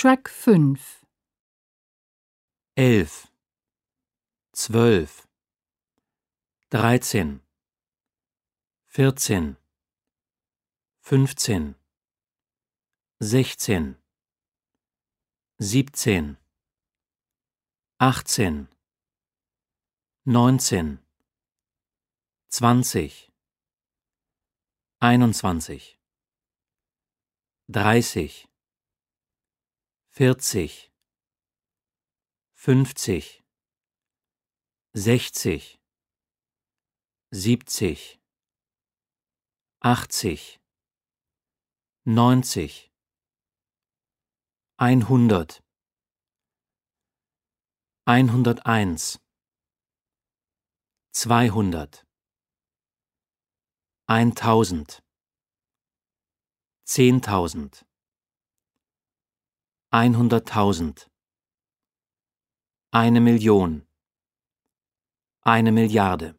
Track 5 elf, zwölf, dreizehn, vierzehn, fünfzehn, sechzehn, siebzehn, achtzehn, neunzehn, zwanzig, einundzwanzig, dreißig, vierzig, fünfzig, sechzig, siebzig, achtzig, neunzig, einhundert, einhunderteins, zweihundert, eintausend, zehntausend, einhunderttausend, eine Million, eine Milliarde.